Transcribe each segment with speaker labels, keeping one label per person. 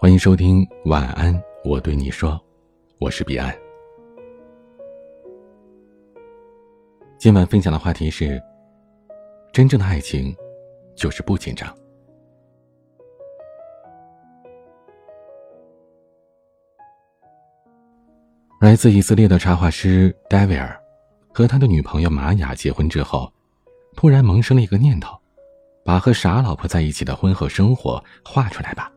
Speaker 1: 欢迎收听晚安，我对你说，我是彼岸。今晚分享的话题是：真正的爱情就是不紧张。来自以色列的插画师戴维尔，和他的女朋友玛雅结婚之后，突然萌生了一个念头，把和傻老婆在一起的婚后生活画出来吧。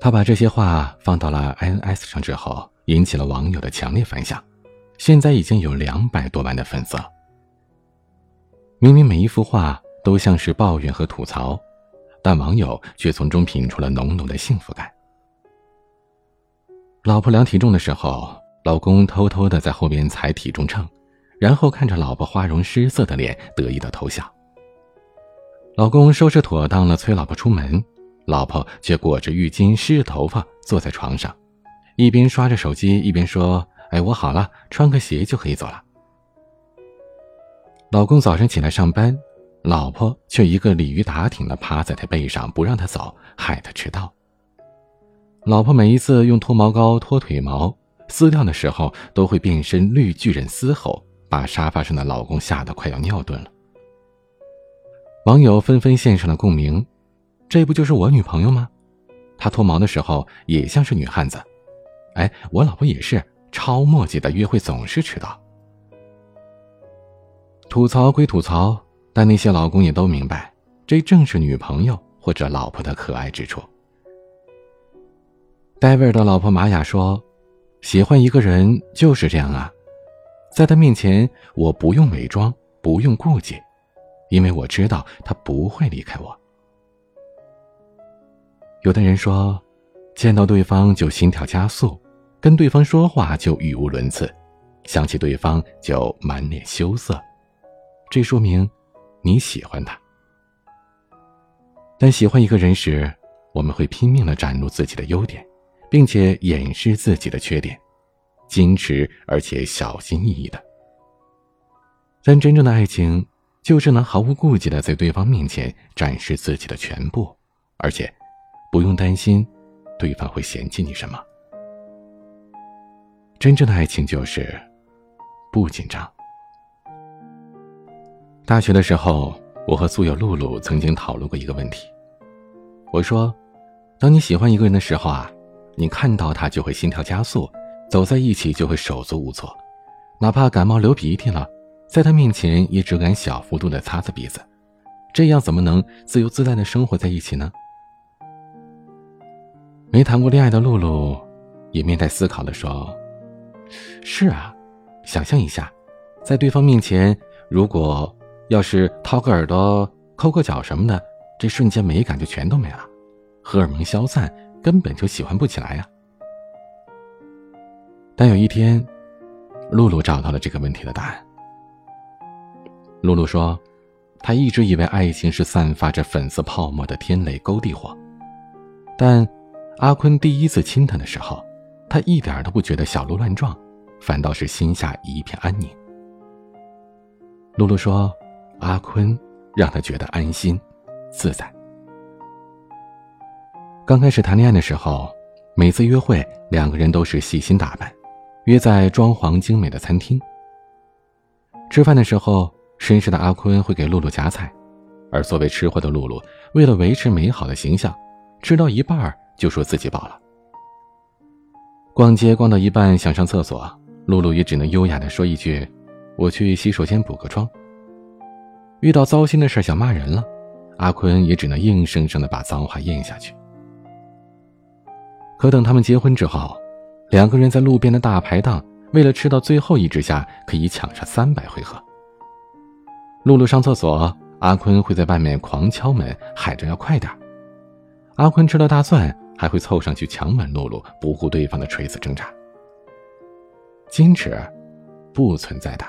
Speaker 1: 他把这些话放到了 INS 上之后，引起了网友的强烈反响，现在已经有两百多万的粉丝了。明明每一幅画都像是抱怨和吐槽，但网友却从中品出了浓浓的幸福感。老婆量体重的时候，老公偷偷的在后边踩体重秤，然后看着老婆花容失色的脸，得意的偷笑。老公收拾妥当了，催老婆出门。老婆却裹着浴巾、湿着头发坐在床上，一边刷着手机，一边说：“哎，我好了，穿个鞋就可以走了。”老公早上起来上班，老婆却一个鲤鱼打挺的趴在他背上，不让他走，害他迟到。老婆每一次用脱毛膏脱腿毛撕掉的时候，都会变身绿巨人嘶吼，把沙发上的老公吓得快要尿遁了。网友纷纷献上了共鸣。这不就是我女朋友吗？她脱毛的时候也像是女汉子。哎，我老婆也是超磨叽的，约会总是迟到。吐槽归吐槽，但那些老公也都明白，这正是女朋友或者老婆的可爱之处。戴维尔的老婆玛雅说：“喜欢一个人就是这样啊，在他面前我不用伪装，不用顾忌，因为我知道他不会离开我。”有的人说，见到对方就心跳加速，跟对方说话就语无伦次，想起对方就满脸羞涩，这说明你喜欢他。但喜欢一个人时，我们会拼命的展露自己的优点，并且掩饰自己的缺点，矜持而且小心翼翼的。但真正的爱情，就是能毫无顾忌的在对方面前展示自己的全部，而且。不用担心，对方会嫌弃你什么。真正的爱情就是不紧张。大学的时候，我和宿友露露曾经讨论过一个问题。我说，当你喜欢一个人的时候啊，你看到他就会心跳加速，走在一起就会手足无措，哪怕感冒流鼻涕了，在他面前也只敢小幅度的擦擦鼻子，这样怎么能自由自在的生活在一起呢？没谈过恋爱的露露，也面带思考的说：“是啊，想象一下，在对方面前，如果要是掏个耳朵、抠个脚什么的，这瞬间美感就全都没了，荷尔蒙消散，根本就喜欢不起来呀。”但有一天，露露找到了这个问题的答案。露露说：“她一直以为爱情是散发着粉色泡沫的天雷勾地火，但……”阿坤第一次亲她的时候，她一点都不觉得小鹿乱撞，反倒是心下一片安宁。露露说：“阿坤让她觉得安心、自在。”刚开始谈恋爱的时候，每次约会，两个人都是细心打扮，约在装潢精美的餐厅。吃饭的时候，绅士的阿坤会给露露夹菜，而作为吃货的露露，为了维持美好的形象，吃到一半儿。就说自己饱了。逛街逛到一半想上厕所，露露也只能优雅的说一句：“我去洗手间补个妆。”遇到糟心的事想骂人了，阿坤也只能硬生生的把脏话咽下去。可等他们结婚之后，两个人在路边的大排档，为了吃到最后一只虾，可以抢上三百回合。露露上厕所，阿坤会在外面狂敲门，喊着要快点。阿坤吃了大蒜。还会凑上去强吻露露，不顾对方的垂死挣扎。矜持，不存在的。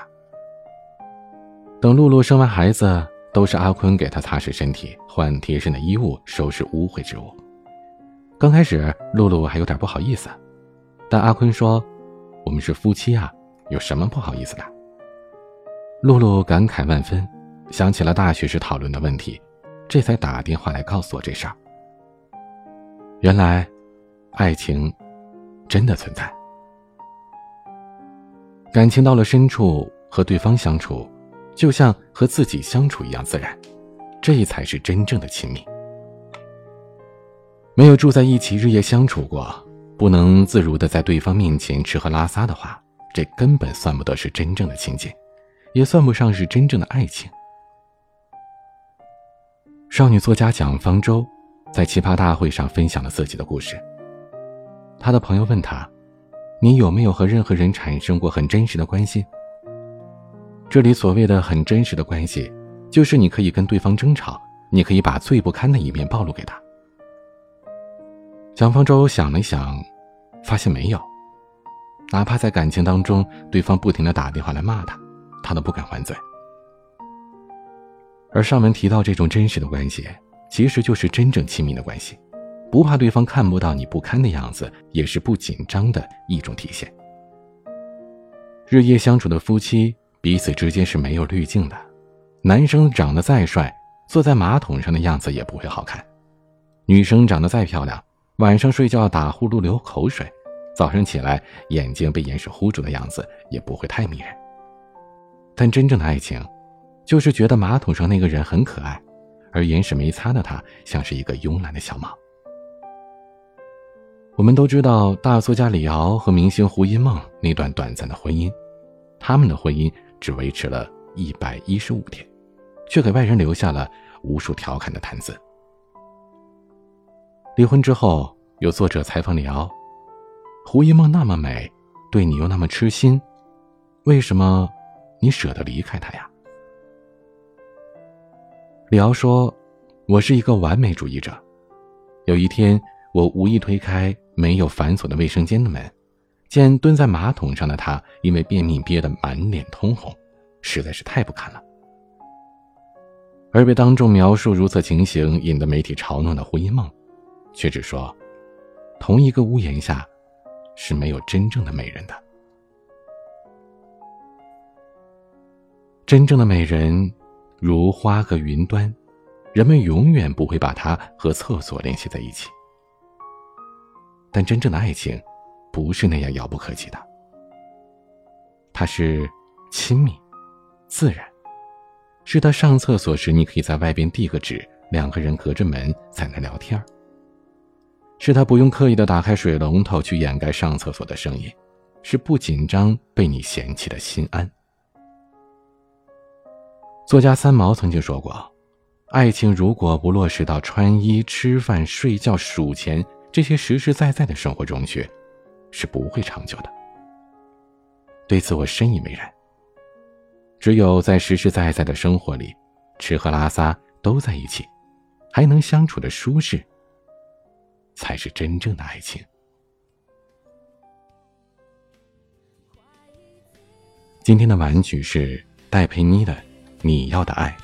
Speaker 1: 等露露生完孩子，都是阿坤给她擦拭身体、换贴身的衣物、收拾污秽之物。刚开始，露露还有点不好意思，但阿坤说：“我们是夫妻啊，有什么不好意思的？”露露感慨万分，想起了大学时讨论的问题，这才打电话来告诉我这事儿。原来，爱情真的存在。感情到了深处，和对方相处，就像和自己相处一样自然，这才是真正的亲密。没有住在一起，日夜相处过，不能自如的在对方面前吃喝拉撒的话，这根本算不得是真正的亲近，也算不上是真正的爱情。少女作家蒋方舟在奇葩大会上分享了自己的故事。他的朋友问他。你有没有和任何人产生过很真实的关系？这里所谓的很真实的关系，就是你可以跟对方争吵，你可以把最不堪的一面暴露给他。蒋方舟想了想，发现没有。哪怕在感情当中，对方不停的打电话来骂他，他都不敢还嘴。而上文提到这种真实的关系，其实就是真正亲密的关系。不怕对方看不到你不堪的样子，也是不紧张的一种体现。日夜相处的夫妻，彼此之间是没有滤镜的。男生长得再帅，坐在马桶上的样子也不会好看；女生长得再漂亮，晚上睡觉打呼噜流口水，早上起来眼睛被盐水糊住的样子也不会太迷人。但真正的爱情，就是觉得马桶上那个人很可爱，而眼屎没擦的他像是一个慵懒的小猫。我们都知道大作家李敖和明星胡因梦那段短暂的婚姻，他们的婚姻只维持了一百一十五天，却给外人留下了无数调侃的谈资。离婚之后，有作者采访李敖：“胡因梦那么美，对你又那么痴心，为什么你舍得离开她呀？”李敖说：“我是一个完美主义者，有一天我无意推开。”没有反锁的卫生间的门，见蹲在马桶上的他，因为便秘憋得满脸通红，实在是太不堪了。而被当众描述如此情形，引得媒体嘲弄的胡因梦，却只说：“同一个屋檐下，是没有真正的美人的。真正的美人，如花和云端，人们永远不会把它和厕所联系在一起。”但真正的爱情，不是那样遥不可及的。它是亲密、自然，是他上厕所时，你可以在外边递个纸，两个人隔着门在那聊天是他不用刻意的打开水龙头去掩盖上厕所的声音，是不紧张被你嫌弃的心安。作家三毛曾经说过：“爱情如果不落实到穿衣、吃饭、睡觉、数钱。”这些实实在在的生活中去，是不会长久的。对此我深以为然。只有在实实在在的生活里，吃喝拉撒都在一起，还能相处的舒适，才是真正的爱情。今天的玩具是戴佩妮的《你要的爱》。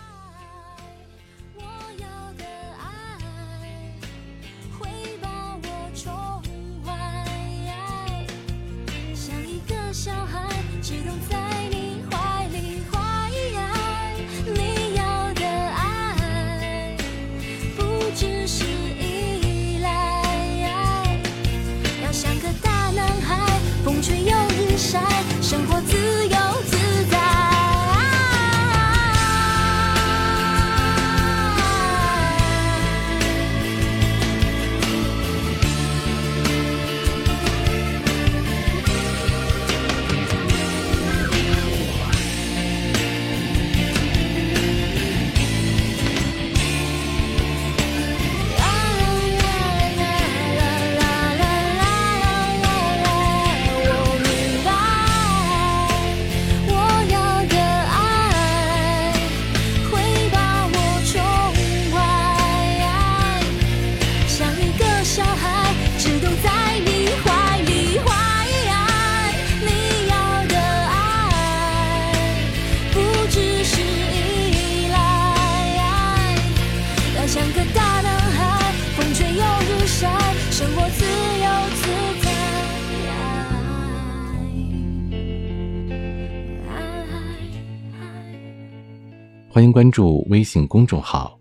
Speaker 1: 欢迎关注微信公众号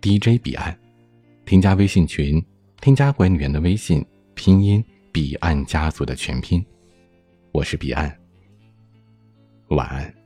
Speaker 1: “DJ 彼岸”，添加微信群。添加管理员的微信，拼音彼岸家族的全拼。我是彼岸。晚安。